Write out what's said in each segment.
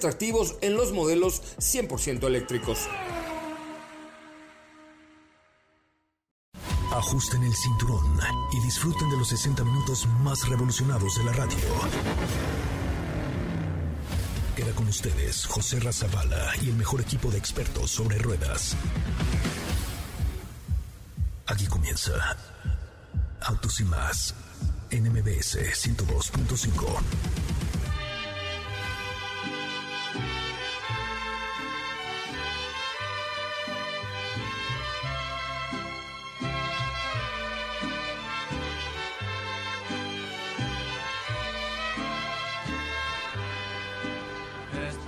atractivos en los modelos 100% eléctricos. Ajusten el cinturón y disfruten de los 60 minutos más revolucionados de la radio. Queda con ustedes José Razabala y el mejor equipo de expertos sobre ruedas. Aquí comienza Autos y más en MBS 102.5.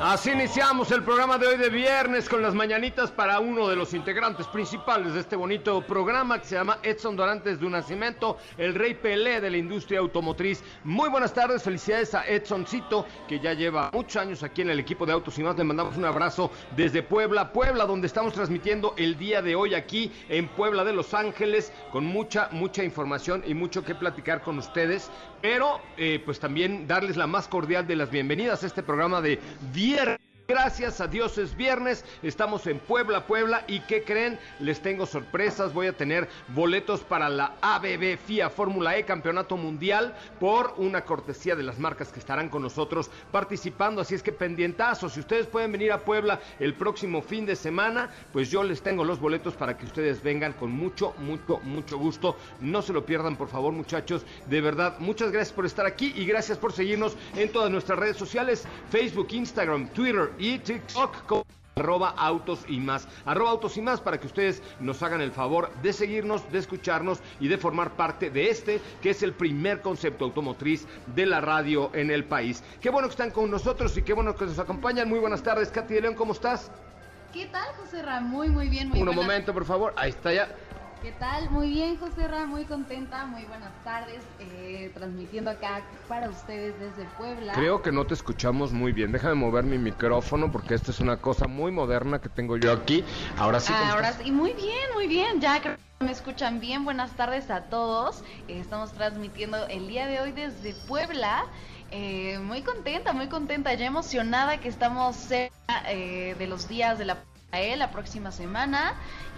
Así iniciamos el programa de hoy de viernes con las mañanitas para uno de los integrantes principales de este bonito programa que se llama Edson Dorantes de un Nacimiento, el rey Pelé de la industria automotriz. Muy buenas tardes, felicidades a Edsoncito que ya lleva muchos años aquí en el equipo de Autos y más. Le mandamos un abrazo desde Puebla, Puebla, donde estamos transmitiendo el día de hoy aquí en Puebla de Los Ángeles con mucha, mucha información y mucho que platicar con ustedes. Pero eh, pues también darles la más cordial de las bienvenidas a este programa de viernes Gracias a Dios es viernes, estamos en Puebla, Puebla y ¿qué creen? Les tengo sorpresas, voy a tener boletos para la ABB FIA Fórmula E Campeonato Mundial por una cortesía de las marcas que estarán con nosotros participando, así es que pendientazo, si ustedes pueden venir a Puebla el próximo fin de semana, pues yo les tengo los boletos para que ustedes vengan con mucho, mucho, mucho gusto, no se lo pierdan por favor muchachos, de verdad, muchas gracias por estar aquí y gracias por seguirnos en todas nuestras redes sociales, Facebook, Instagram, Twitter y TikTok con arroba autos y más, arroba autos y más para que ustedes nos hagan el favor de seguirnos, de escucharnos y de formar parte de este, que es el primer concepto automotriz de la radio en el país. Qué bueno que están con nosotros y qué bueno que nos acompañan. Muy buenas tardes, Katy de León, ¿cómo estás? ¿Qué tal, José Ra? Muy, muy bien, muy Un momento, por favor. Ahí está ya. ¿Qué tal? Muy bien, José Ra, muy contenta, muy buenas tardes, eh, transmitiendo acá para ustedes desde Puebla. Creo que no te escuchamos muy bien. Déjame mover mi micrófono porque esta es una cosa muy moderna que tengo yo aquí. Ahora sí. Ahora sí, muy bien, muy bien. Ya creo que me escuchan bien. Buenas tardes a todos. Eh, estamos transmitiendo el día de hoy desde Puebla. Eh, muy contenta, muy contenta, ya emocionada que estamos cerca de los días de la la próxima semana.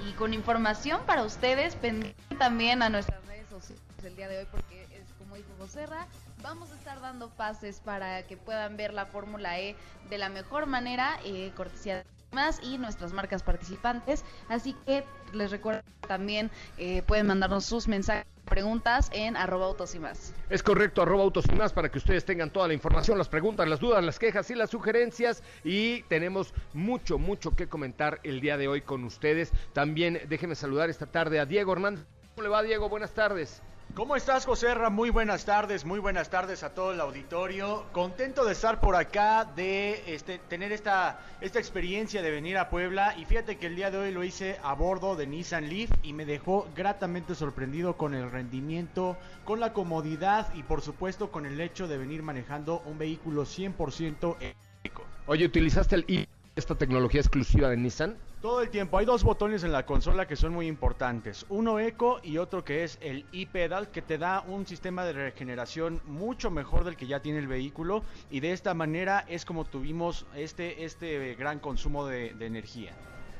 Y con información para ustedes, pendiente también a nuestras redes sociales el día de hoy porque es como dijo Joserra, vamos a estar dando pases para que puedan ver la Fórmula E de la mejor manera, eh, cortesía más y nuestras marcas participantes. Así que les recuerdo también eh, pueden mandarnos sus mensajes preguntas en arroba autos y más. Es correcto, arroba autos y más para que ustedes tengan toda la información, las preguntas, las dudas, las quejas y las sugerencias. Y tenemos mucho, mucho que comentar el día de hoy con ustedes. También déjenme saludar esta tarde a Diego Hernández. ¿Cómo le va, Diego? Buenas tardes. ¿Cómo estás, José Ra? Muy buenas tardes, muy buenas tardes a todo el auditorio. Contento de estar por acá, de este, tener esta, esta experiencia de venir a Puebla. Y fíjate que el día de hoy lo hice a bordo de Nissan Leaf y me dejó gratamente sorprendido con el rendimiento, con la comodidad y por supuesto con el hecho de venir manejando un vehículo 100% eléctrico. Oye, ¿utilizaste el esta tecnología exclusiva de Nissan? Todo el tiempo. Hay dos botones en la consola que son muy importantes. Uno eco y otro que es el e-pedal que te da un sistema de regeneración mucho mejor del que ya tiene el vehículo y de esta manera es como tuvimos este, este gran consumo de, de energía.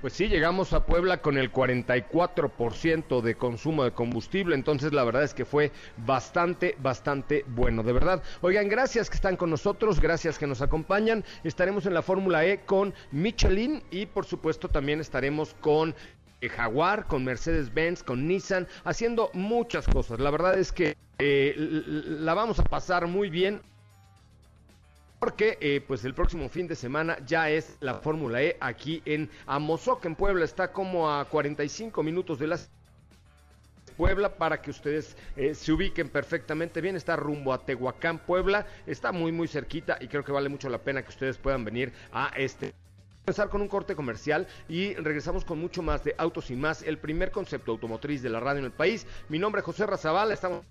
Pues sí, llegamos a Puebla con el 44% de consumo de combustible, entonces la verdad es que fue bastante, bastante bueno, de verdad. Oigan, gracias que están con nosotros, gracias que nos acompañan. Estaremos en la Fórmula E con Michelin y por supuesto también estaremos con Jaguar, con Mercedes-Benz, con Nissan, haciendo muchas cosas. La verdad es que eh, la vamos a pasar muy bien porque eh, pues el próximo fin de semana ya es la Fórmula E aquí en Amozoc, en Puebla, está como a 45 minutos de las Puebla para que ustedes eh, se ubiquen perfectamente bien. Está rumbo a Tehuacán, Puebla. Está muy, muy cerquita y creo que vale mucho la pena que ustedes puedan venir a este empezar con un corte comercial y regresamos con mucho más de Autos y Más, el primer concepto automotriz de la radio en el país. Mi nombre es José Razabala, estamos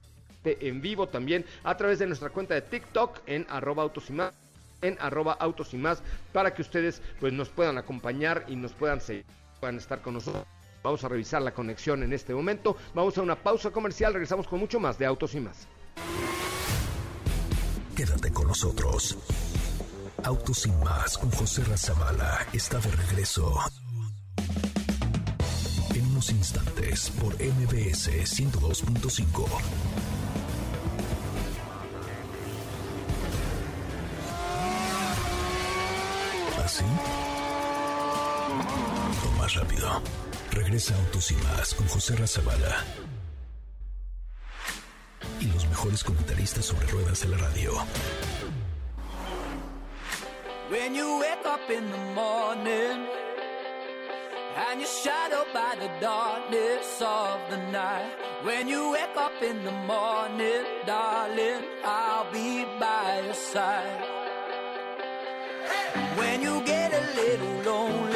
en vivo también a través de nuestra cuenta de TikTok en arroba autos y más en arroba autos y más para que ustedes pues nos puedan acompañar y nos puedan seguir, puedan estar con nosotros. Vamos a revisar la conexión en este momento. Vamos a una pausa comercial, regresamos con mucho más de Autos y más. Quédate con nosotros. Autos y más con José Razabala está de regreso. En unos instantes por MBS 102.5. ¿Así? O más rápido. Regresa Autos y más con José Razabala. Y los mejores comentaristas sobre ruedas de la radio. When you wake up in the morning and you're shadowed by the darkness of the night. When you wake up in the morning, darling, I'll be by your side. Little lonely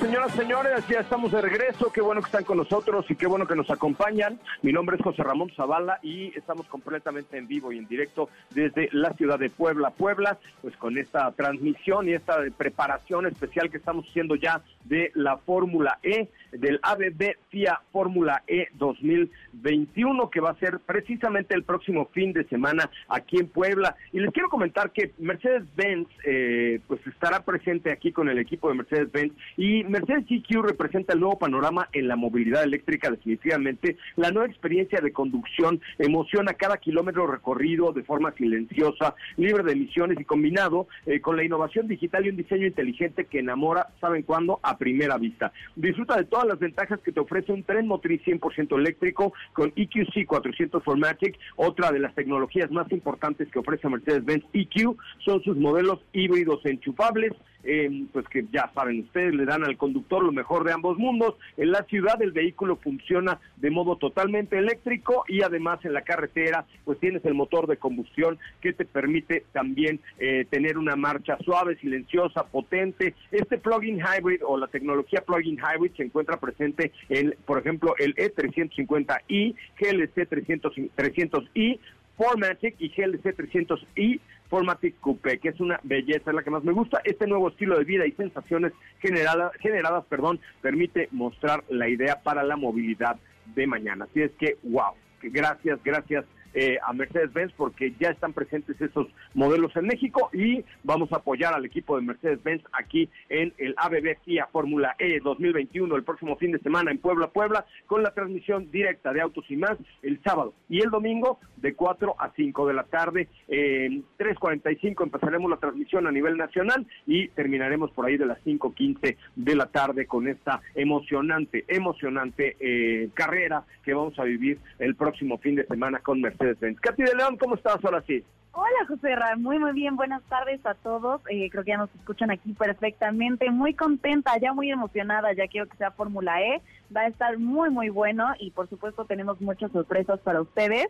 señoras, señores, ya estamos de regreso. Qué bueno que están con nosotros y qué bueno que nos acompañan. Mi nombre es José Ramón Zavala y estamos completamente en vivo y en directo desde la ciudad de Puebla, Puebla, pues con esta transmisión y esta preparación especial que estamos haciendo ya de la Fórmula E, del ABB FIA Fórmula E 2021, que va a ser precisamente el próximo fin de semana aquí en Puebla. Y les quiero comentar que Mercedes-Benz, eh, pues estará presente aquí con el equipo de Mercedes-Benz y Mercedes GQ representa el nuevo panorama en la movilidad eléctrica definitivamente. La nueva experiencia de conducción emociona cada kilómetro recorrido de forma silenciosa, libre de emisiones y combinado eh, con la innovación digital y un diseño inteligente que enamora, ¿saben cuándo? A primera vista. Disfruta de todas las ventajas que te ofrece un tren motriz 100% eléctrico con EQC 400 Formatic. Otra de las tecnologías más importantes que ofrece Mercedes-Benz EQ son sus modelos híbridos enchufables eh, pues que ya saben ustedes, le dan al conductor lo mejor de ambos mundos. En la ciudad el vehículo funciona de modo totalmente eléctrico y además en la carretera pues tienes el motor de combustión que te permite también eh, tener una marcha suave, silenciosa, potente. Este plug-in hybrid o la tecnología plug-in hybrid se encuentra presente en, por ejemplo, el E E350i, GLC 300, 300i, Formatic y GLC 300i Formatic Coupe, que es una belleza, es la que más me gusta. Este nuevo estilo de vida y sensaciones generada, generadas perdón, permite mostrar la idea para la movilidad de mañana. Así es que, wow, gracias, gracias eh, a Mercedes-Benz porque ya están presentes esos modelos en México y vamos a apoyar al equipo de Mercedes-Benz aquí en el ABB FIA Fórmula E 2021 el próximo fin de semana en Puebla, Puebla, con la transmisión directa de Autos y más el sábado y el domingo de 4 a 5 de la tarde. En 3.45 empezaremos la transmisión a nivel nacional y terminaremos por ahí de las 5.15 de la tarde con esta emocionante, emocionante eh, carrera que vamos a vivir el próximo fin de semana con Mercedes-Benz. Katy de León, ¿cómo estás ahora sí? Hola José Ra, muy muy bien, buenas tardes a todos. Eh, creo que ya nos escuchan aquí perfectamente. Muy contenta, ya muy emocionada, ya quiero que sea Fórmula E. Va a estar muy muy bueno y por supuesto tenemos muchas sorpresas para ustedes.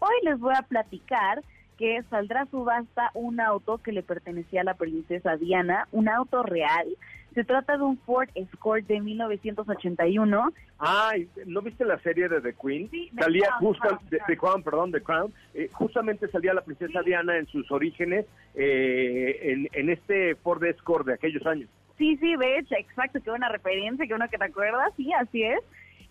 Hoy les voy a platicar que saldrá a subasta un auto que le pertenecía a la princesa Diana, un auto real. Se trata de un Ford Escort de 1981. Ay, ¿no viste la serie de The Queen? Sí, salía Crown, justo, de, Crown. The Crown, perdón, The Crown. Eh, justamente salía la princesa Diana en sus orígenes eh, en, en este Ford Escort de aquellos años. Sí, sí, de hecho, exacto, qué buena referencia, qué bueno que te acuerdas, sí, así es.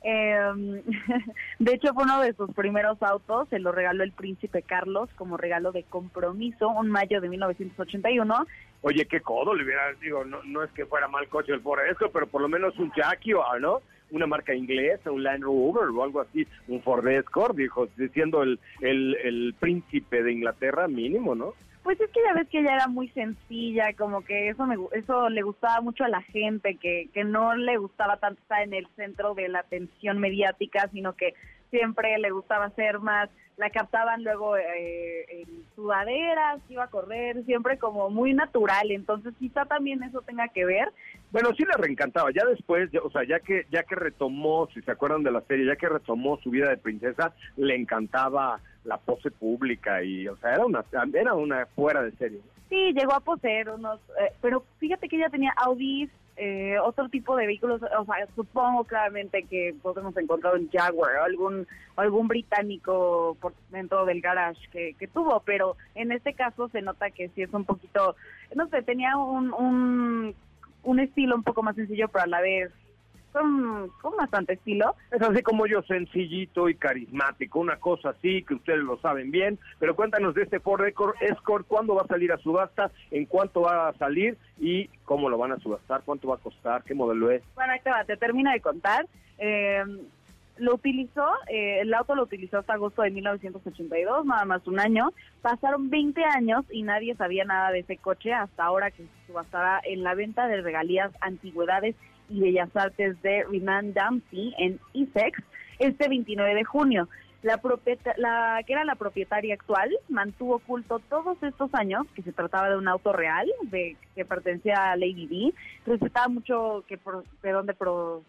Eh, de hecho, fue uno de sus primeros autos, se lo regaló el príncipe Carlos como regalo de compromiso, un mayo de 1981. Oye, qué codo le hubiera, digo, no, no es que fuera mal coche el Ford Escort, pero por lo menos un Jaguar, ¿no? Una marca inglesa, un Land Rover o algo así, un Ford Escort, dijo, siendo el, el, el príncipe de Inglaterra mínimo, ¿no? Pues es que ya ves que ella era muy sencilla, como que eso me, eso le gustaba mucho a la gente, que, que no le gustaba tanto estar en el centro de la atención mediática, sino que siempre le gustaba ser más, la captaban luego eh, en sudaderas, iba a correr, siempre como muy natural, entonces quizá también eso tenga que ver. Bueno, sí le reencantaba, ya después, o sea, ya que ya que retomó, si se acuerdan de la serie, ya que retomó su vida de princesa, le encantaba la pose pública y, o sea, era una era una fuera de serie. Sí, llegó a poseer unos, eh, pero fíjate que ella tenía Audis, eh, otro tipo de vehículos, o sea, supongo claramente que hemos encontrado un Jaguar o algún, algún británico por dentro del garage que, que tuvo, pero en este caso se nota que sí es un poquito, no sé, tenía un, un, un estilo un poco más sencillo, pero a la vez con, con bastante estilo. Es así como yo, sencillito y carismático, una cosa así que ustedes lo saben bien. Pero cuéntanos de este Ford Escort, cuándo va a salir a subasta, en cuánto va a salir y cómo lo van a subastar, cuánto va a costar, qué modelo es. Bueno, ahí te va, te termino de contar. Eh, lo utilizó, eh, el auto lo utilizó hasta agosto de 1982, nada más un año. Pasaron 20 años y nadie sabía nada de ese coche hasta ahora que se subastará en la venta de regalías, antigüedades y Bellas Artes de Renan Dempsey en Essex este 29 de junio. La, la que era la propietaria actual mantuvo oculto todos estos años que se trataba de un auto real de que pertenecía a Lady D. Respetaba mucho que de dónde pro,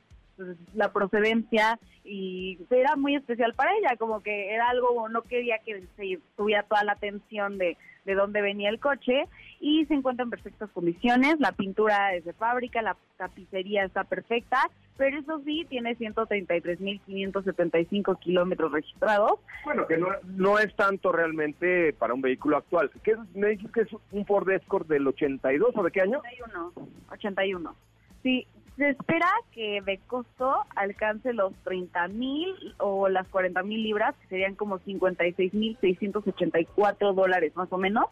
la procedencia y era muy especial para ella, como que era algo, no quería que se tuviera toda la atención de, de dónde venía el coche y se encuentra en perfectas condiciones, la pintura es de fábrica, la tapicería está perfecta, pero eso sí, tiene 133.575 kilómetros registrados. Bueno, que no, no es tanto realmente para un vehículo actual. ¿Qué, ¿Me dices que es un Ford Escort del 82 o de qué año? 81, 81. Sí, se espera que de costo alcance los 30 mil o las 40 mil libras, que serían como 56 mil 684 dólares más o menos.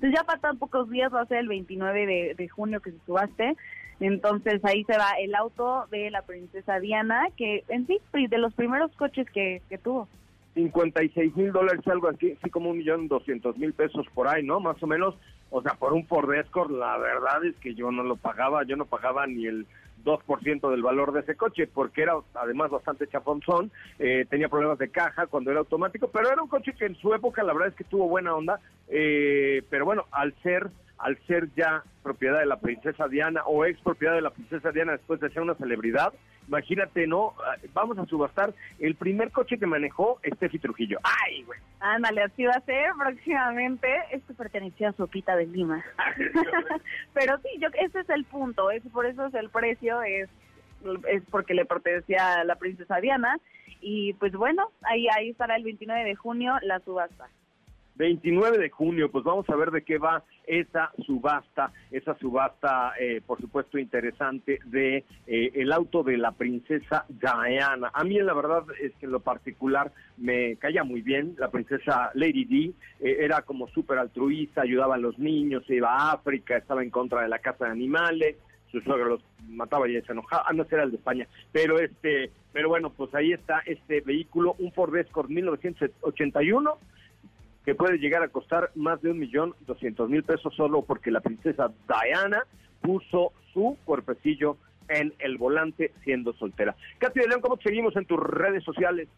Entonces ya faltan pocos días, va a ser el 29 de, junio que se subaste. Entonces ahí se va el auto de la princesa Diana, que en sí, de los primeros coches que, que tuvo. 56 mil dólares, algo así, así como un millón doscientos mil pesos por ahí, ¿no? Más o menos. O sea, por un Ford Escort, la verdad es que yo no lo pagaba, yo no pagaba ni el 2% del valor de ese coche, porque era además bastante chaponzón, eh, tenía problemas de caja cuando era automático, pero era un coche que en su época la verdad es que tuvo buena onda, eh, pero bueno, al ser al ser ya propiedad de la princesa Diana o ex propiedad de la princesa Diana después de ser una celebridad, imagínate, ¿no? Ah, vamos a subastar el primer coche que manejó Steffi Trujillo. ¡Ay, güey! Ándale, así va a ser próximamente. Esto pertenecía a Sopita de Lima. Pero sí, yo, ese es el punto, es por eso es el precio, es, es porque le pertenecía a la princesa Diana. Y pues bueno, ahí, ahí estará el 29 de junio la subasta. 29 de junio, pues vamos a ver de qué va esa subasta, esa subasta, eh, por supuesto, interesante de eh, el auto de la princesa Diana. A mí, la verdad, es que en lo particular me caía muy bien. La princesa Lady D eh, era como súper altruista, ayudaba a los niños, iba a África, estaba en contra de la caza de animales su suegro los mataba y se enojaba, ah, no era el de España, pero este, pero bueno, pues ahí está este vehículo, un Ford Escort 1981, que puede llegar a costar más de un millón doscientos mil pesos solo porque la princesa Diana puso su cuerpecillo en el volante siendo soltera. Katy de León, ¿cómo seguimos en tus redes sociales?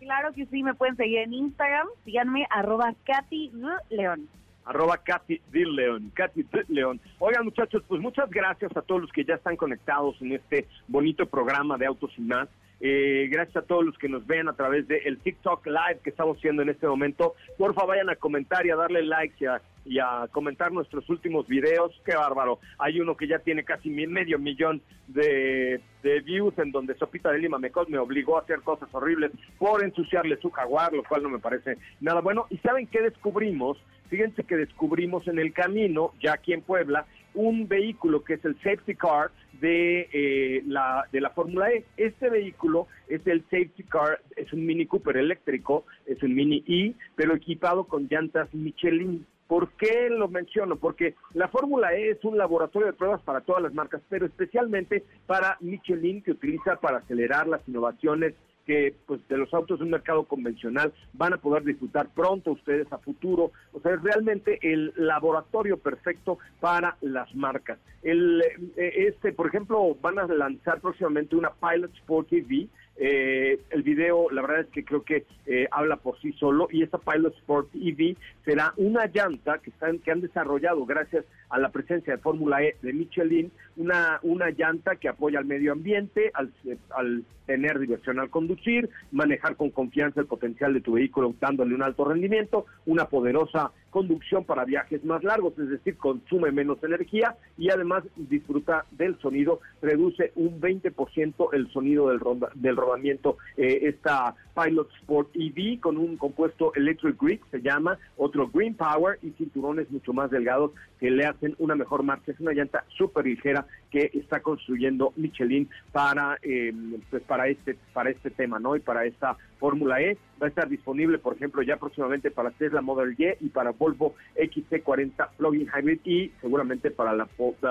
Claro que sí, me pueden seguir en Instagram, síganme, arroba Katy León. Arroba Katy de León, Katy de León. Oigan muchachos, pues muchas gracias a todos los que ya están conectados en este bonito programa de Autos y Más. Eh, gracias a todos los que nos ven a través del TikTok Live que estamos haciendo en este momento. Porfa, vayan a comentar y a darle likes y a, comentar nuestros últimos videos. Qué bárbaro. Hay uno que ya tiene casi medio millón de, views en donde Sopita de Lima me, me obligó a hacer cosas horribles por ensuciarle su jaguar, lo cual no me parece nada bueno. ¿Y saben qué descubrimos? Fíjense que descubrimos en el camino, ya aquí en Puebla, un vehículo que es el safety car de eh, la de la Fórmula E. Este vehículo es el safety car, es un Mini Cooper eléctrico, es un Mini E, pero equipado con llantas Michelin. ¿Por qué lo menciono? Porque la Fórmula E es un laboratorio de pruebas para todas las marcas, pero especialmente para Michelin que utiliza para acelerar las innovaciones que pues de los autos de un mercado convencional van a poder disfrutar pronto ustedes a futuro. O sea, es realmente el laboratorio perfecto para las marcas. El, eh, este, por ejemplo, van a lanzar próximamente una Pilot Sport TV eh, el video, la verdad es que creo que eh, habla por sí solo y esta Pilot Sport EV será una llanta que, están, que han desarrollado gracias a la presencia de Fórmula E de Michelin, una, una llanta que apoya al medio ambiente, al, al tener diversión al conducir, manejar con confianza el potencial de tu vehículo dándole un alto rendimiento, una poderosa conducción para viajes más largos, es decir, consume menos energía y además disfruta del sonido, reduce un 20% el sonido del, del rodamiento. Eh, esta Pilot Sport EV con un compuesto Electric Grip se llama, otro Green Power y cinturones mucho más delgados que le hacen una mejor marcha. Es una llanta súper ligera que está construyendo Michelin para, eh, pues para este para este tema, ¿no? Y para esta Fórmula E va a estar disponible, por ejemplo, ya próximamente para Tesla Model Y y para Volvo XC40 Plug-in Hybrid y seguramente para la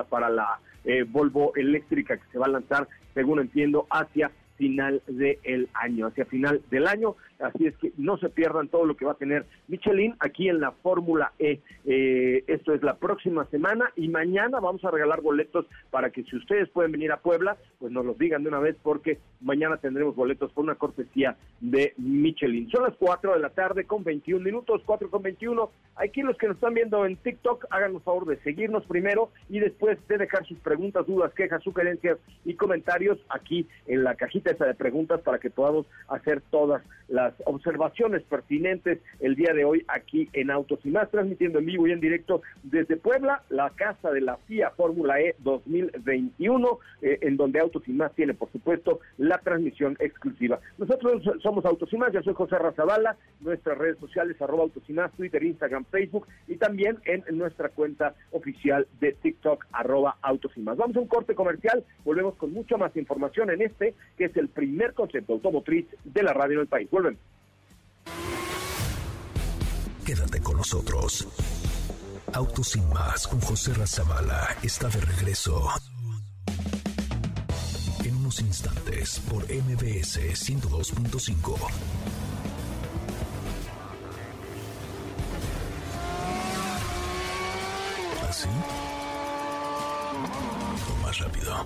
para la eh, Volvo eléctrica que se va a lanzar, según entiendo, hacia final del año, hacia final del año. Así es que no se pierdan todo lo que va a tener Michelin aquí en la Fórmula E. Eh, esto es la próxima semana y mañana vamos a regalar boletos para que si ustedes pueden venir a Puebla, pues nos los digan de una vez porque mañana tendremos boletos por una cortesía de Michelin. Son las 4 de la tarde con 21 minutos, 4 con 21. Aquí los que nos están viendo en TikTok, hagan el favor de seguirnos primero y después de dejar sus preguntas, dudas, quejas, sugerencias y comentarios aquí en la cajita de preguntas para que podamos hacer todas las observaciones pertinentes el día de hoy aquí en Autos y Más, transmitiendo en vivo y en directo desde Puebla, la casa de la FIA Fórmula E 2021, eh, en donde Autos y Más tiene, por supuesto, la transmisión exclusiva. Nosotros somos Autos y Más, yo soy José Razabala, nuestras redes sociales, arroba Autos Más, Twitter, Instagram, Facebook y también en nuestra cuenta oficial de TikTok, arroba Autos y Más. Vamos a un corte comercial, volvemos con mucha más información en este, que es el primer concepto automotriz de la radio del país. Vuelven. Quédate con nosotros. Autos sin más con José Razabala está de regreso. En unos instantes por MBS 102.5. ¿Así? O más rápido.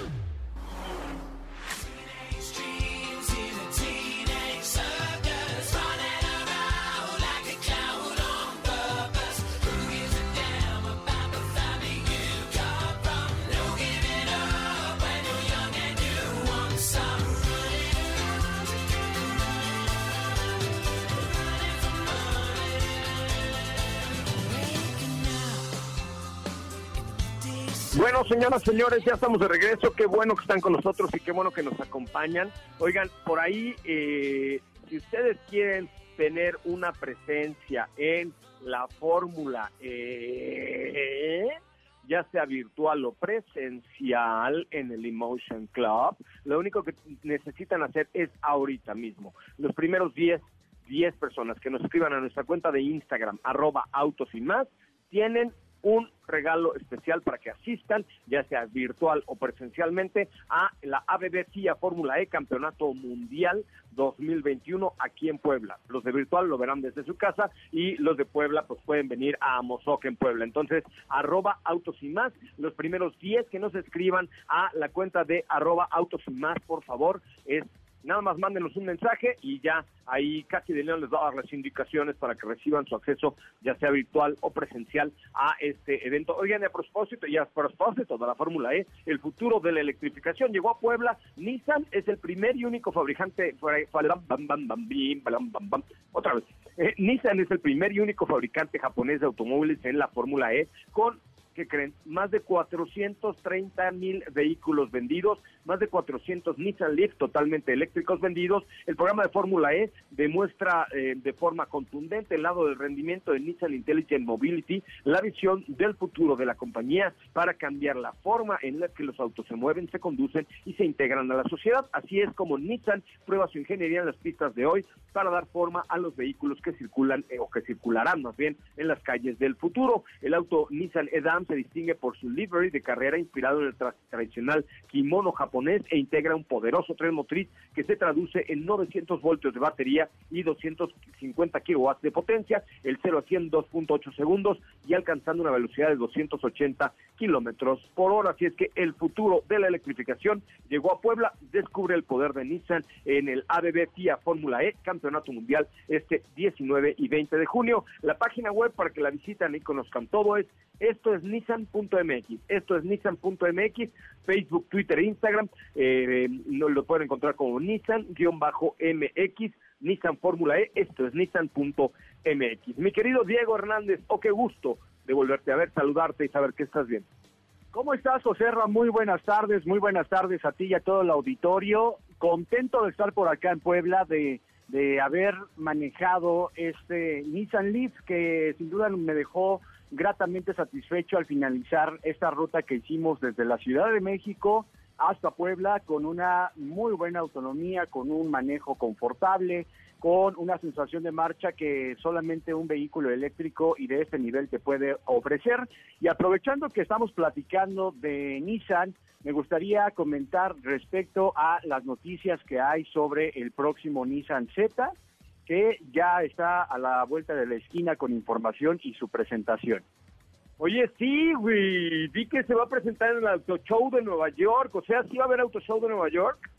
Señoras, señores, ya estamos de regreso. Qué bueno que están con nosotros y qué bueno que nos acompañan. Oigan, por ahí, eh, si ustedes quieren tener una presencia en la fórmula, eh, ya sea virtual o presencial en el Emotion Club, lo único que necesitan hacer es ahorita mismo. Los primeros 10, 10 personas que nos escriban a nuestra cuenta de Instagram, arroba autos y más, tienen un regalo especial para que asistan, ya sea virtual o presencialmente, a la ABB FIA Fórmula E Campeonato Mundial 2021 aquí en Puebla. Los de virtual lo verán desde su casa y los de Puebla pues pueden venir a Amozoc en Puebla. Entonces, arroba autos y más, los primeros 10 que nos escriban a la cuenta de arroba autos y más, por favor, es nada más mándenos un mensaje y ya ahí casi de León les va a dar las indicaciones para que reciban su acceso, ya sea virtual o presencial, a este evento. Oigan, a propósito, y a propósito de la Fórmula E, el futuro de la electrificación llegó a Puebla. Nissan es el primer y único fabricante. Otra vez. Eh, Nissan es el primer y único fabricante japonés de automóviles en la Fórmula E con que creen? Más de 430 mil vehículos vendidos, más de 400 Nissan Leaf totalmente eléctricos vendidos. El programa de Fórmula E demuestra eh, de forma contundente el lado del rendimiento de Nissan Intelligent Mobility, la visión del futuro de la compañía para cambiar la forma en la que los autos se mueven, se conducen y se integran a la sociedad. Así es como Nissan prueba su ingeniería en las pistas de hoy para dar forma a los vehículos que circulan eh, o que circularán más bien en las calles del futuro. El auto Nissan Edam se distingue por su livery de carrera inspirado en el tradicional kimono japonés e integra un poderoso tren motriz que se traduce en 900 voltios de batería y 250 kilowatts de potencia, el 0 a 100 2.8 segundos y alcanzando una velocidad de 280 kilómetros por hora. Así es que el futuro de la electrificación llegó a Puebla, descubre el poder de Nissan en el ABB FIA Fórmula E, Campeonato Mundial, este 19 y 20 de junio. La página web para que la visiten y conozcan todo es esto es nissan.mx, esto es nissan.mx, Facebook, Twitter e Instagram, eh, lo, pueden encontrar como Nissan-MX, Nissan Fórmula E, esto es nissan.mx. Mi querido Diego Hernández, oh, qué gusto de volverte a ver, saludarte y saber que estás bien. ¿Cómo estás, Oserra? Muy buenas tardes, muy buenas tardes a ti y a todo el auditorio. Contento de estar por acá en Puebla, de, de haber manejado este Nissan Leaf que sin duda me dejó gratamente satisfecho al finalizar esta ruta que hicimos desde la Ciudad de México hasta Puebla con una muy buena autonomía, con un manejo confortable, con una sensación de marcha que solamente un vehículo eléctrico y de este nivel te puede ofrecer. Y aprovechando que estamos platicando de Nissan, me gustaría comentar respecto a las noticias que hay sobre el próximo Nissan Z que ya está a la vuelta de la esquina con información y su presentación. Oye, sí, güey, vi que se va a presentar en el Auto Show de Nueva York, o sea, sí va a haber Auto Show de Nueva York,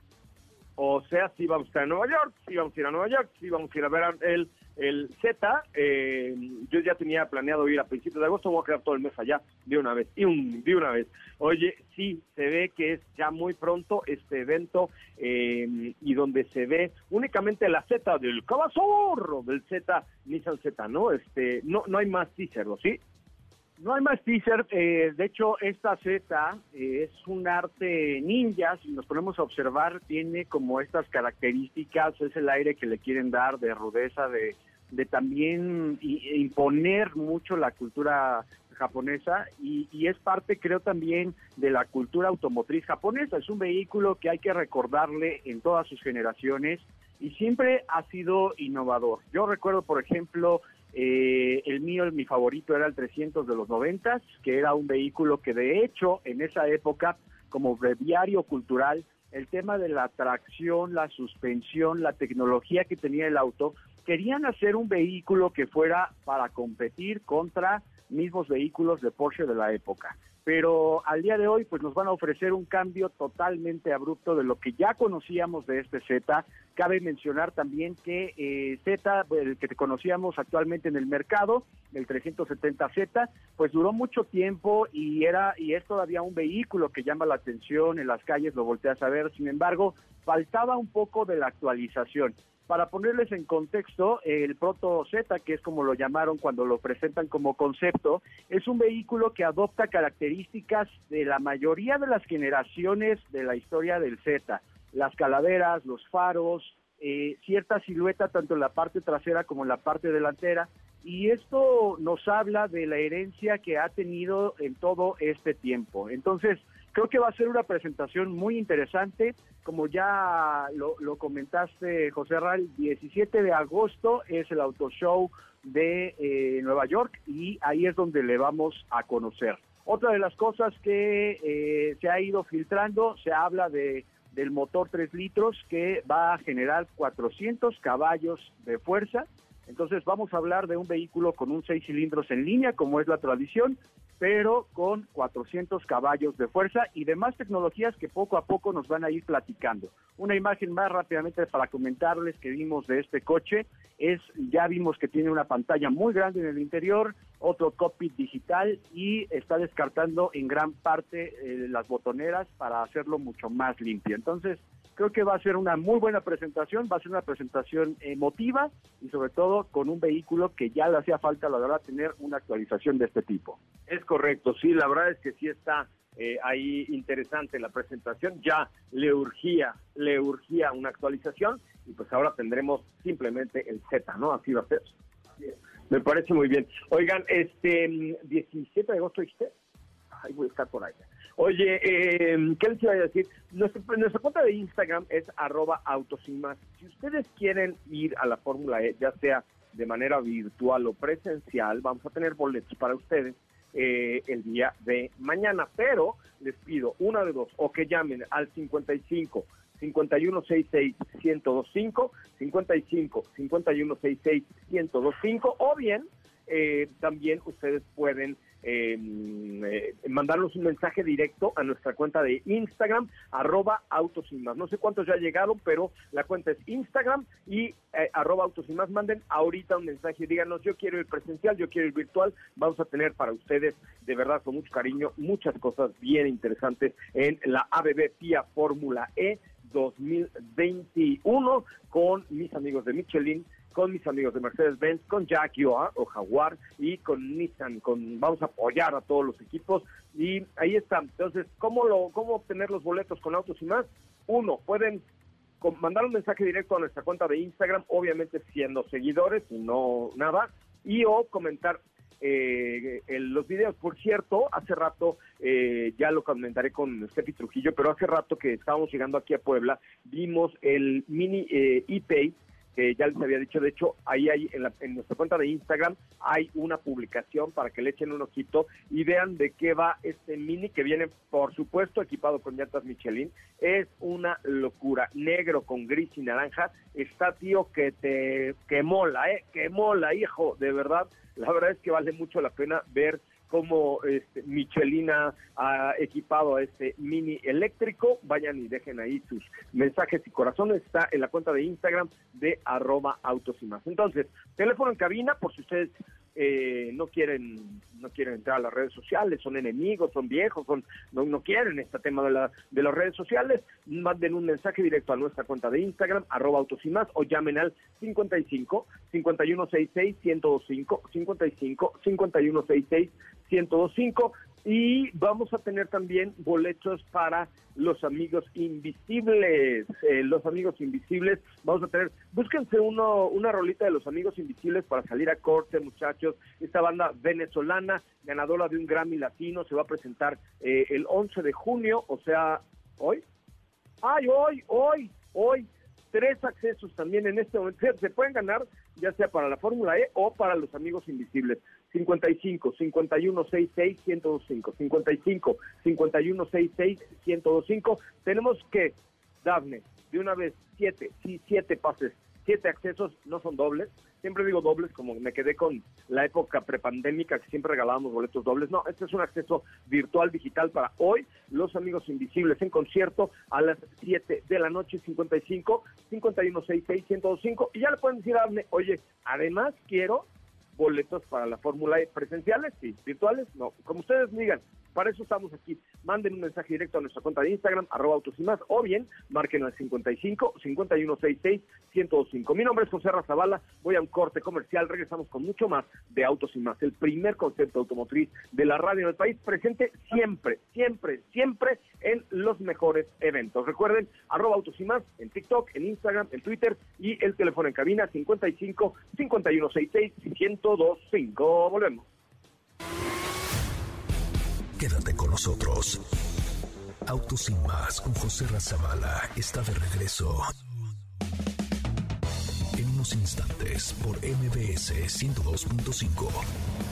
o sea, sí vamos a estar en Nueva York, sí vamos a ir a Nueva York, sí vamos a ir a ver el, el Z, eh, yo ya tenía planeado ir a principios de agosto, voy a quedar todo el mes allá de una vez, y un, de una vez. Oye, sí, se ve que es ya muy pronto este evento eh, y donde se ve únicamente la Z del cabazorro del Z, Nissan Z, ¿no? Este, no, no hay más teaser, ¿sí? No hay más teaser. Eh, de hecho, esta Z eh, es un arte ninja. Si nos ponemos a observar, tiene como estas características. Es el aire que le quieren dar de rudeza, de, de también imponer mucho la cultura japonesa y, y, es parte, creo, también de la cultura automotriz japonesa. Es un vehículo que hay que recordarle en todas sus generaciones y siempre ha sido innovador. Yo recuerdo, por ejemplo, eh, el mío, mi favorito era el 300 de los 90, que era un vehículo que de hecho en esa época, como breviario cultural, el tema de la tracción, la suspensión, la tecnología que tenía el auto, querían hacer un vehículo que fuera para competir contra mismos vehículos de Porsche de la época pero al día de hoy pues nos van a ofrecer un cambio totalmente abrupto de lo que ya conocíamos de este Z. Cabe mencionar también que eh, Z, el que conocíamos actualmente en el mercado, el 370Z, pues duró mucho tiempo y era y es todavía un vehículo que llama la atención en las calles, lo volteas a ver. Sin embargo, faltaba un poco de la actualización. Para ponerles en contexto, el Proto Z, que es como lo llamaron cuando lo presentan como concepto, es un vehículo que adopta características de la mayoría de las generaciones de la historia del Z. Las calaveras, los faros, eh, cierta silueta tanto en la parte trasera como en la parte delantera. Y esto nos habla de la herencia que ha tenido en todo este tiempo. Entonces, Creo que va a ser una presentación muy interesante, como ya lo, comentaste, José Ral, 17 de agosto es el Auto Show de eh, Nueva York y ahí es donde le vamos a conocer. Otra de las cosas que eh, se ha ido filtrando, se habla de del motor 3 litros que va a generar 400 caballos de fuerza. Entonces vamos a hablar de un vehículo con un 6 cilindros en línea, como es la tradición, pero con 400 caballos de fuerza y demás tecnologías que poco a poco nos van a ir platicando. Una imagen más rápidamente para comentarles que vimos de este coche es, ya vimos que tiene una pantalla muy grande en el interior, otro cockpit digital y está descartando en gran parte eh, las botoneras para hacerlo mucho más limpio. Entonces, creo que va a ser una muy buena presentación, va a ser una presentación emotiva y sobre todo con un vehículo que ya le hacía falta, la verdad, tener una actualización de este tipo. Es correcto, sí, la verdad es que sí está eh, ahí interesante la presentación. Ya le urgía, le urgía una actualización y pues ahora tendremos simplemente el Z, ¿no? Así va a ser. Me parece muy bien. Oigan, este 17 de agosto, ¿dijiste? Ahí voy a estar por ahí. Oye, eh, ¿qué les iba a decir? Nuestra, nuestra cuenta de Instagram es arroba autos más. Si ustedes quieren ir a la Fórmula E, ya sea de manera virtual o presencial, vamos a tener boletos para ustedes eh, el día de mañana. Pero les pido una de dos, o que llamen al 55 5166 1025, 55 5166 1025, o bien eh, también ustedes pueden eh, eh, mandarnos un mensaje directo a nuestra cuenta de Instagram, arroba autos más. No sé cuántos ya llegaron, pero la cuenta es Instagram y eh, arroba autos y más. Manden ahorita un mensaje díganos, yo quiero ir presencial, yo quiero ir virtual. Vamos a tener para ustedes, de verdad, con mucho cariño, muchas cosas bien interesantes en la ABB FIA Fórmula E 2021 con mis amigos de Michelin con mis amigos de Mercedes-Benz, con Jaguar o Jaguar y con Nissan. Con, vamos a apoyar a todos los equipos y ahí está. Entonces, ¿cómo, lo, cómo obtener los boletos con autos y más? Uno, pueden mandar un mensaje directo a nuestra cuenta de Instagram, obviamente siendo seguidores y no nada, y o comentar eh, los videos. Por cierto, hace rato, eh, ya lo comentaré con Steffi Trujillo, pero hace rato que estábamos llegando aquí a Puebla, vimos el mini eh, e que ya les había dicho, de hecho, ahí hay en, nuestra cuenta de Instagram hay una publicación para que le echen un ojito y vean de qué va este mini que viene, por supuesto, equipado con llantas Michelin. Es una locura, negro con gris y naranja. Está, tío, que te que mola, ¿eh? Que mola, hijo, de verdad. La verdad es que vale mucho la pena ver cómo este, Michelina ha equipado a este mini eléctrico. Vayan y dejen ahí sus mensajes y corazones. Está en la cuenta de Instagram de arroba autos y más. Entonces, teléfono en cabina por si ustedes eh, no quieren no quieren entrar a las redes sociales, son enemigos, son viejos, son no, no quieren este tema de, la, de las redes sociales, manden un mensaje directo a nuestra cuenta de Instagram, arroba autos y más, o llamen al 55 5166 1025 55 5166 1025 y vamos a tener también boletos para los amigos invisibles. Eh, los amigos invisibles, vamos a tener, búsquense uno, una rolita de los amigos invisibles para salir a corte, muchachos. Esta banda venezolana, ganadora de un Grammy Latino, se va a presentar eh, el 11 de junio, o sea, hoy. ¡Ay, hoy, hoy, hoy! tres accesos también en este momento. Se pueden ganar ya sea para la Fórmula E o para los amigos invisibles. 55 51 66 1025 55 51 66 1025 tenemos que Dafne de una vez siete sí siete pases siete accesos no son dobles. Siempre digo dobles como me quedé con la época prepandémica que siempre regalábamos boletos dobles. No este es un acceso virtual digital para hoy los amigos invisibles en concierto a las 7 de la noche 55 51 66 1025 y ya le pueden decir a Dafne oye además quiero boletos para la Fórmula E. Presenciales, sí, virtuales, no, como ustedes digan, para eso estamos aquí. Manden un mensaje directo a nuestra cuenta de Instagram, arroba autos y más, o bien marquen al 55 5166 105. Mi nombre es José Razabala, voy a un corte comercial, regresamos con mucho más de Autos y más, el primer concepto automotriz de la radio del país, presente siempre, siempre, siempre en los mejores eventos. Recuerden, arroba autos en TikTok, en Instagram, en Twitter y el teléfono en cabina 55 5166 1025. Volvemos. Quédate con nosotros. Autos con José Razabala está de regreso. En unos instantes por MBS 102.5.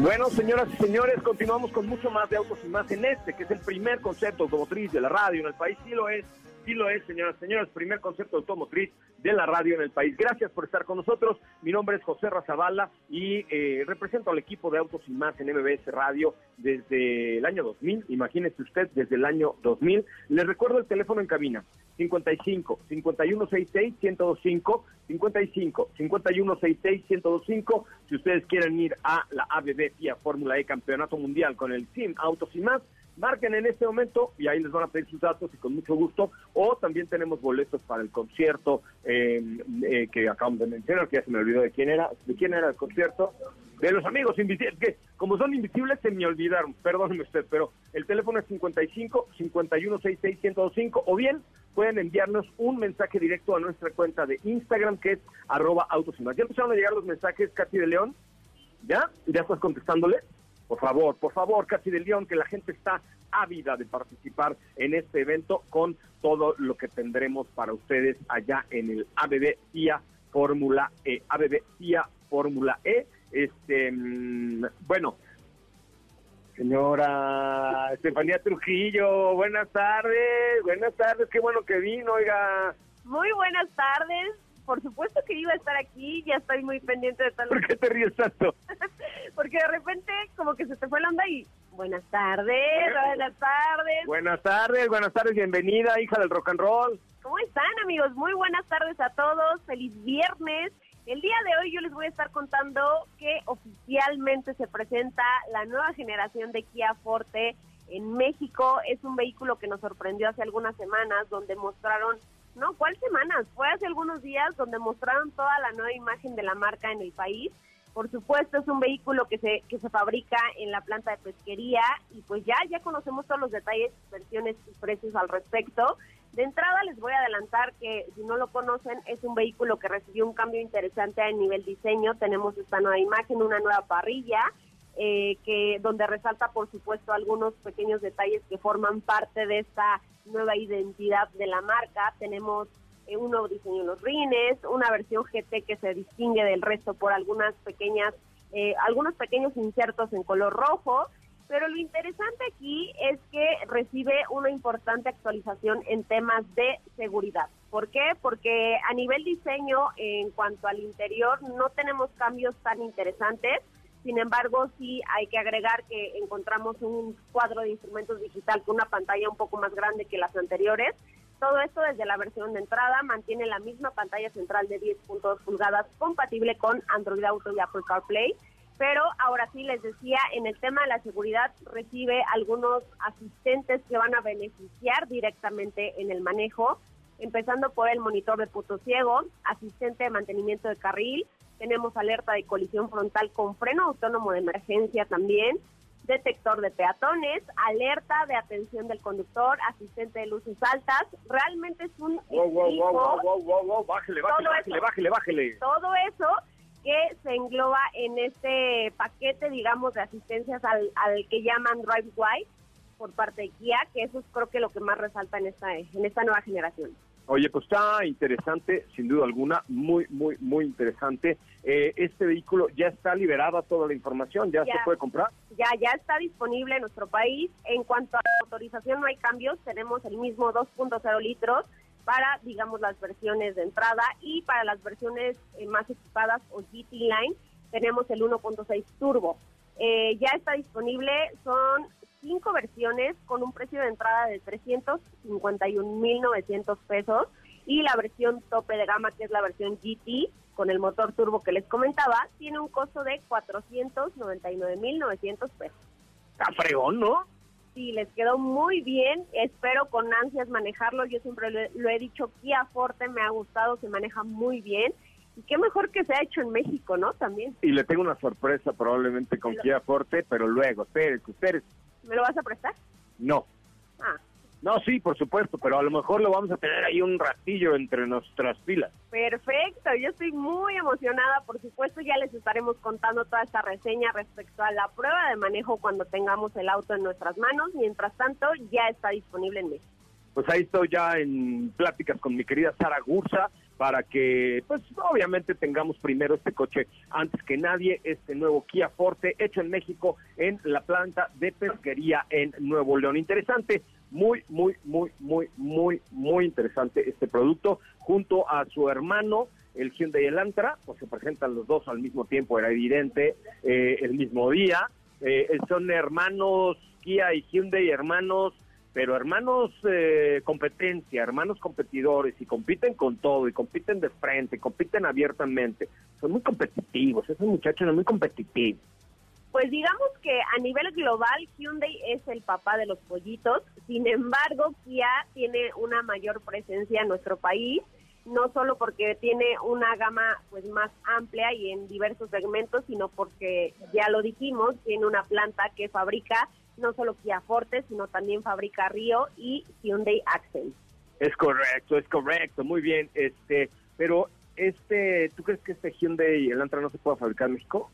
Bueno, señoras y señores, continuamos con mucho más de Autos y Más en este, que es el primer concepto automotriz de la radio en el país. Sí lo es, sí lo es, señoras y señores, primer concepto automotriz de la radio en el país. Gracias por estar con nosotros. Mi nombre es José Razabala y eh, represento al equipo de Autos y Más en MBS Radio desde el año 2000. Imagínese usted, desde el año 2000. Les recuerdo el teléfono en cabina. 55 5166 1025 55 5166 1025 si ustedes quieren ir a la ABB FIA Fórmula E Campeonato Mundial con el Team Autos y más marquen en este momento y ahí les van a pedir sus datos y con mucho gusto o también tenemos boletos para el concierto eh, eh, que acabamos de mencionar que ya se me olvidó de quién era de quién era el concierto de los amigos invisibles, que como son invisibles se me olvidaron, perdóneme usted, pero el teléfono es 55 51 66 105 o bien pueden enviarnos un mensaje directo a nuestra cuenta de Instagram que es arroba. ¿Ya empezaron a llegar los mensajes, Katy de León? ¿Ya? ¿Ya estás contestándole? Por favor, por favor, Katy de León, que la gente está ávida de participar en este evento con todo lo que tendremos para ustedes allá en el ABB FIA Fórmula E. ABB FIA Fórmula E este, mm, bueno, señora Estefanía Trujillo, buenas tardes, buenas tardes, qué bueno que vino, oiga. Muy buenas tardes, por supuesto que iba a estar aquí, ya estoy muy pendiente de tal. ¿Por qué te ríes tanto? Porque de repente como que se te fue la onda y buenas tardes, buenas tardes. Buenas tardes, buenas tardes, bienvenida, hija del rock and roll. ¿Cómo están amigos? Muy buenas tardes a todos, feliz viernes. El día de hoy yo les voy a estar contando que oficialmente se presenta la nueva generación de Kia Forte en México. Es un vehículo que nos sorprendió hace algunas semanas, donde mostraron, no, ¿cuál semanas? Fue hace algunos días donde mostraron toda la nueva imagen de la marca en el país. Por supuesto, es un vehículo que se, que se fabrica en la planta de pesquería y pues ya, ya conocemos todos los detalles, versiones y precios al respecto. De entrada les voy a adelantar que si no lo conocen es un vehículo que recibió un cambio interesante a nivel diseño. Tenemos esta nueva imagen, una nueva parrilla, eh, que donde resalta por supuesto algunos pequeños detalles que forman parte de esta nueva identidad de la marca. Tenemos eh, un nuevo diseño en los rines, una versión GT que se distingue del resto por algunas pequeñas, eh, algunos pequeños insertos en color rojo pero lo interesante aquí es que recibe una importante actualización en temas de seguridad. ¿Por qué? Porque a nivel diseño, en cuanto al interior, no tenemos cambios tan interesantes. Sin embargo, sí hay que agregar que encontramos un cuadro de instrumentos digital con una pantalla un poco más grande que las anteriores. Todo esto desde la versión de entrada mantiene la misma pantalla central de 10.2 pulgadas compatible con Android Auto y Apple CarPlay pero ahora sí les decía, en el tema de la seguridad recibe algunos asistentes que van a beneficiar directamente en el manejo, empezando por el monitor de puto ciego, asistente de mantenimiento de carril, tenemos alerta de colisión frontal con freno autónomo de emergencia también, detector de peatones, alerta de atención del conductor, asistente de luces altas. Realmente es un wow, wow, wow, wow, wow, bájele, bájele, bájele, bájele. Todo eso que se engloba en este paquete, digamos, de asistencias al, al que llaman Drive White por parte de Kia, que eso es creo que lo que más resalta en esta, en esta nueva generación. Oye, pues está interesante, sin duda alguna, muy, muy, muy interesante. Eh, este vehículo ya está liberada toda la información, ¿Ya, se puede comprar. Ya, ya está disponible en nuestro país. En cuanto a la autorización no hay cambios, tenemos el mismo 2.0 litros para, digamos, las versiones de entrada y para las versiones eh, más equipadas o GT Line tenemos el 1.6 Turbo. Eh, ya está disponible, son cinco versiones con un precio de entrada de 351.900 pesos y la versión tope de gama, que es la versión GT, con el motor turbo que les comentaba, tiene un costo de 499.900 pesos. Está fregón, ¿no? sí, les quedó muy bien. Espero con ansias manejarlo. Yo siempre lo, he dicho, Kia Forte me ha gustado, se maneja muy bien. Y qué mejor que se ha hecho en México, ¿no? También. Y le tengo una sorpresa probablemente con Kia Forte, pero luego, espérese, ustedes. ¿Me lo vas a prestar? No. Ah, no, sí, por supuesto, pero a lo mejor lo vamos a tener ahí un ratillo entre nuestras filas. Perfecto, yo estoy muy emocionada, por supuesto ya les estaremos contando toda esta reseña respecto a la prueba de manejo cuando tengamos el auto en nuestras manos, mientras tanto ya está disponible en México. Pues ahí estoy ya en pláticas con mi querida Sara Gursa para que, pues obviamente tengamos primero este coche antes que nadie, este nuevo Kia Forte hecho en México en la planta de pesquería en Nuevo León. Interesante, muy, muy, muy, muy, muy, muy interesante este producto junto a su hermano el Hyundai Elantra, pues se presentan los dos al mismo tiempo, era evidente, eh, el mismo día. Eh, son hermanos Kia y Hyundai, hermanos, pero hermanos eh, competencia, hermanos competidores, y compiten con todo, y compiten de frente, compiten abiertamente. Son muy competitivos, esos muchachos son muy competitivos. Pues digamos que a nivel global Hyundai es el papá de los pollitos, sin embargo Kia tiene una mayor presencia en nuestro país no solo porque tiene una gama pues más amplia y en diversos segmentos, sino porque ya lo dijimos, tiene una planta que fabrica no solo Kia Forte, sino también fabrica Río y Hyundai Accent. Es correcto, es correcto, muy bien, este, pero este, ¿tú crees que este Hyundai Elantra no se puede fabricar en México?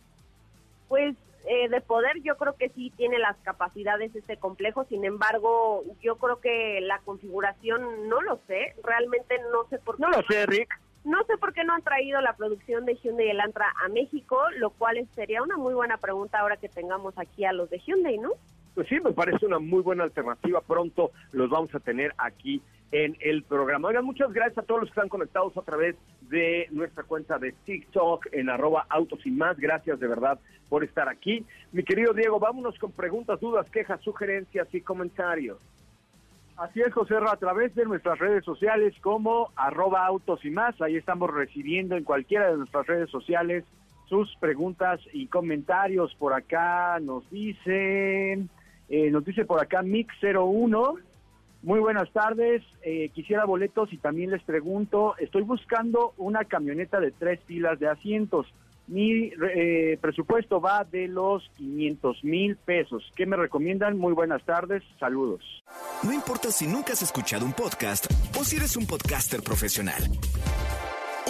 Pues eh, de poder yo creo que sí tiene las capacidades este complejo, sin embargo yo creo que la configuración no lo sé, realmente no sé por qué. No lo sé, Rick. No sé por qué no han traído la producción de Hyundai Elantra a México, lo cual sería una muy buena pregunta ahora que tengamos aquí a los de Hyundai, ¿no? Pues sí, me parece una muy buena alternativa. Pronto los vamos a tener aquí en el programa. Oigan, muchas gracias a todos los que están conectados a través de nuestra cuenta de TikTok en arroba autos y más. Gracias de verdad por estar aquí. Mi querido Diego, vámonos con preguntas, dudas, quejas, sugerencias y comentarios. Así es, José a través de nuestras redes sociales como arroba autos y más. Ahí estamos recibiendo en cualquiera de nuestras redes sociales sus preguntas y comentarios. Por acá nos dicen, eh, nos dice por acá Mix01 muy buenas tardes. Eh, quisiera boletos y también les pregunto, estoy buscando una camioneta de tres filas de asientos. Mi eh, presupuesto va de los 500 mil pesos. ¿Qué me recomiendan? Muy buenas tardes. Saludos. No importa si nunca has escuchado un podcast o si eres un podcaster profesional.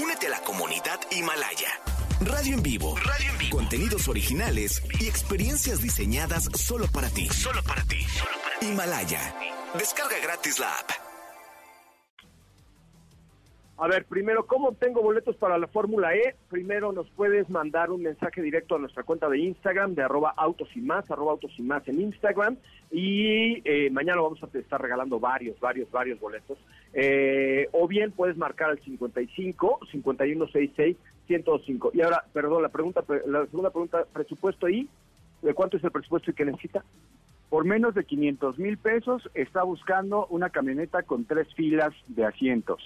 Únete a la comunidad Himalaya. Radio en vivo. Radio en vivo. Contenidos originales y experiencias diseñadas solo para ti. Solo para ti. Solo para ti. Himalaya. Descarga gratis la app. A ver, primero, ¿cómo tengo boletos para la Fórmula E? Primero nos puedes mandar un mensaje directo a nuestra cuenta de Instagram, de arroba autos y más, arroba autos y más en Instagram. Y eh, mañana vamos a estar regalando varios, varios, varios boletos. Eh, o bien puedes marcar al 55 5166 105. Y ahora, perdón, la pregunta, la segunda pregunta, presupuesto y ¿de cuánto es el presupuesto y qué necesita? por menos de 500 mil pesos está buscando una camioneta con tres filas de asientos.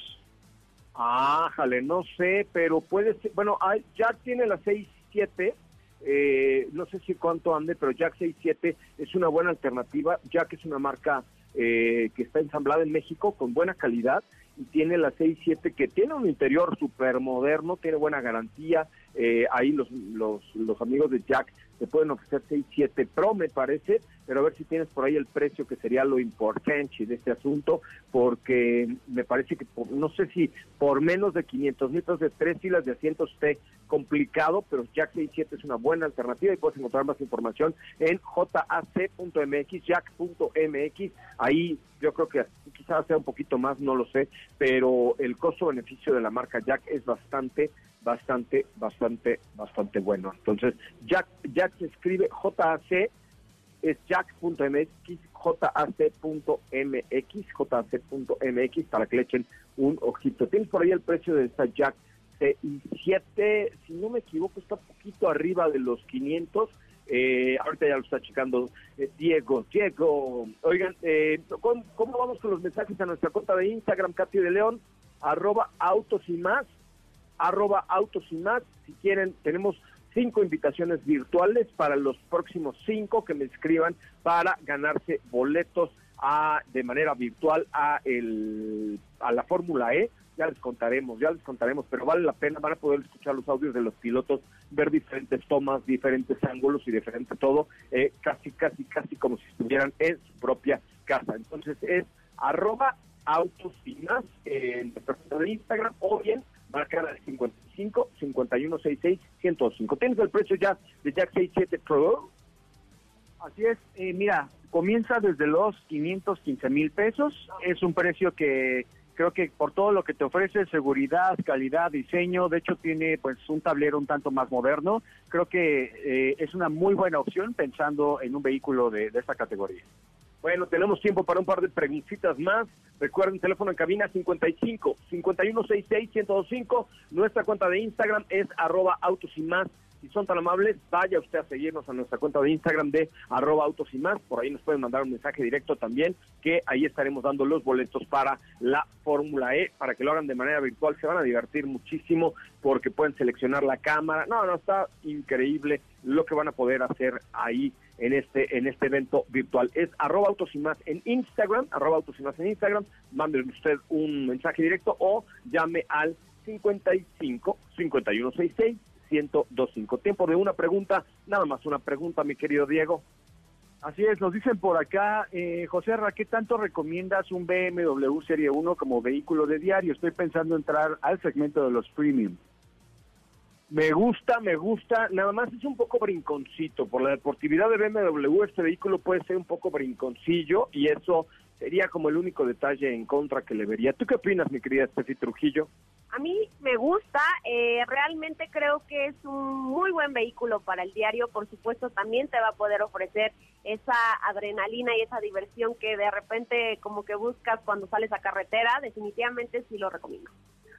Ah, jale, no sé, pero puede ser, bueno, Jack tiene la 6.7, eh, no sé si cuánto ande, pero Jack 6.7 es una buena alternativa. Jack es una marca eh, que está ensamblada en México con buena calidad y tiene la 6.7 que tiene un interior súper moderno, tiene buena garantía. Eh, ahí los, los, los amigos de Jack te pueden ofrecer 6.7 Pro, me parece, pero a ver si tienes por ahí el precio que sería lo importante de este asunto, porque me parece que no sé si por menos de 500 mil de tres filas de asientos esté complicado, pero Jack 67 es una buena alternativa y puedes encontrar más información en jac.mx, jack.mx, ahí yo creo que quizás sea un poquito más, no lo sé, pero el costo-beneficio de la marca Jack es bastante bastante, bastante, bastante bueno. Entonces, Jack, Jack se escribe JAC es jack.mx, jac.mx, jac.mx, para que le echen un ojito. Tienes por ahí el precio de esta Jack CI7, si no me equivoco, está poquito arriba de los 500. Eh, ahorita ya lo está checando eh, Diego. Diego, oigan, eh, ¿cómo, vamos con los mensajes a nuestra cuenta de Instagram, Katy de León? Arroba autos y más, arroba autos y más. Si quieren, tenemos cinco invitaciones virtuales para los próximos cinco que me escriban para ganarse boletos a, de manera virtual a, el, a la Fórmula E. Ya les contaremos, ya les contaremos, pero vale la pena, van a poder escuchar los audios de los pilotos, ver diferentes tomas, diferentes ángulos y diferente todo, eh, casi, casi, casi como si estuvieran en su propia casa. Entonces es arroba y más en nuestra de Instagram o bien marcar al 55 5166 105. ¿Tienes el precio ya de Jack 67 Pro? Así es, eh, mira, comienza desde los 515 mil pesos. Es un precio que creo que por todo lo que te ofrece, seguridad, calidad, diseño, de hecho tiene pues un tablero un tanto más moderno, creo que eh, es una muy buena opción pensando en un vehículo de, de esta categoría. Bueno, tenemos tiempo para un par de preguntitas más. Recuerden, teléfono en cabina 55 5166 1025. Nuestra cuenta de Instagram es arroba autos y más si son tan amables, vaya usted a seguirnos a nuestra cuenta de Instagram de arroba autos y más. Por ahí nos pueden mandar un mensaje directo también, que ahí estaremos dando los boletos para la Fórmula E, para que lo hagan de manera virtual. Se van a divertir muchísimo porque pueden seleccionar la cámara. No, no, está increíble lo que van a poder hacer ahí en este en este evento virtual. Es arroba autos y más en Instagram, arroba autos en Instagram. Mándenle usted un mensaje directo o llame al 55 5166 1025. Tiempo de una pregunta, nada más una pregunta, mi querido Diego. Así es, nos dicen por acá, eh, José Ra, ¿qué tanto recomiendas un BMW Serie 1 como vehículo de diario? Estoy pensando entrar al segmento de los premium. Me gusta, me gusta, nada más es un poco brinconcito. Por la deportividad de BMW, este vehículo puede ser un poco brinconcillo y eso sería como el único detalle en contra que le vería. ¿Tú qué opinas, mi querida Steffi Trujillo? A mí me gusta, eh, realmente creo que es un muy buen vehículo para el diario, por supuesto también te va a poder ofrecer esa adrenalina y esa diversión que de repente como que buscas cuando sales a carretera, definitivamente sí lo recomiendo.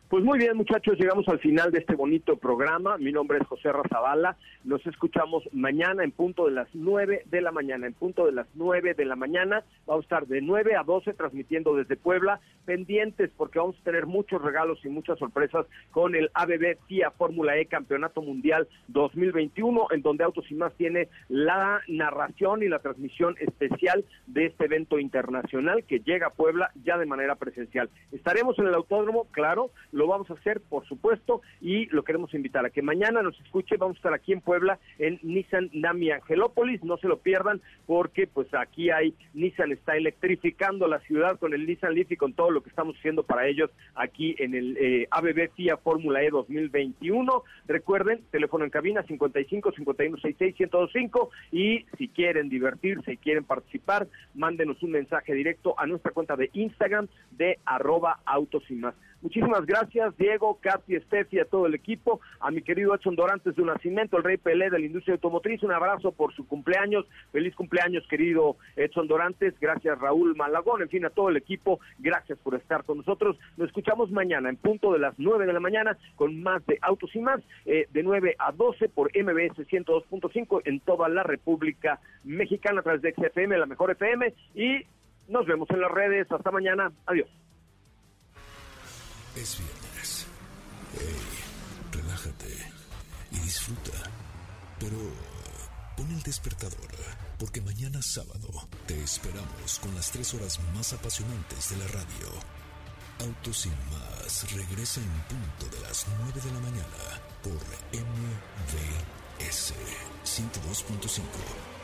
Pues muy bien, muchachos, llegamos al final de este bonito programa. Mi nombre es José Razabala. Nos escuchamos mañana en punto de las 9 de la mañana. En punto de las 9 de la mañana. Vamos a estar de 9 a 12 transmitiendo desde Puebla. Pendientes porque vamos a tener muchos regalos y muchas sorpresas con el ABB FIA Fórmula E Campeonato Mundial 2021, en donde Autos y Más tiene la narración y la transmisión especial de este evento internacional que llega a Puebla ya de manera presencial. Estaremos en el autódromo, claro lo vamos a hacer, por supuesto, y lo queremos invitar a que mañana nos escuche. Vamos a estar aquí en Puebla, en Nissan Nami Angelópolis. No se lo pierdan, porque pues aquí hay, Nissan está electrificando la ciudad con el Nissan Leaf y con todo lo que estamos haciendo para ellos aquí en el eh, ABB FIA Fórmula E 2021. Recuerden, teléfono en cabina 55 51 66 1025 y si quieren divertirse y quieren participar, mándenos un mensaje directo a nuestra cuenta de Instagram de arroba autos y más. Muchísimas gracias, Diego, Katy, Steffi, a todo el equipo, a mi querido Edson Dorantes de nacimiento, el rey Pelé de la industria automotriz, un abrazo por su cumpleaños, feliz cumpleaños, querido Edson Dorantes, gracias Raúl Malagón, en fin, a todo el equipo, gracias por estar con nosotros. Nos escuchamos mañana en punto de las 9 de la mañana con más de Autos y más, eh, de 9 a 12 por MBS 102.5 en toda la República Mexicana a través de XFM, la mejor FM, y nos vemos en las redes. Hasta mañana. Adiós. Es viernes. Hey, relájate y disfruta. Pero pon el despertador, porque mañana sábado te esperamos con las tres horas más apasionantes de la radio. Autos sin más regresa en punto de las 9 de la mañana por MVS 102.5.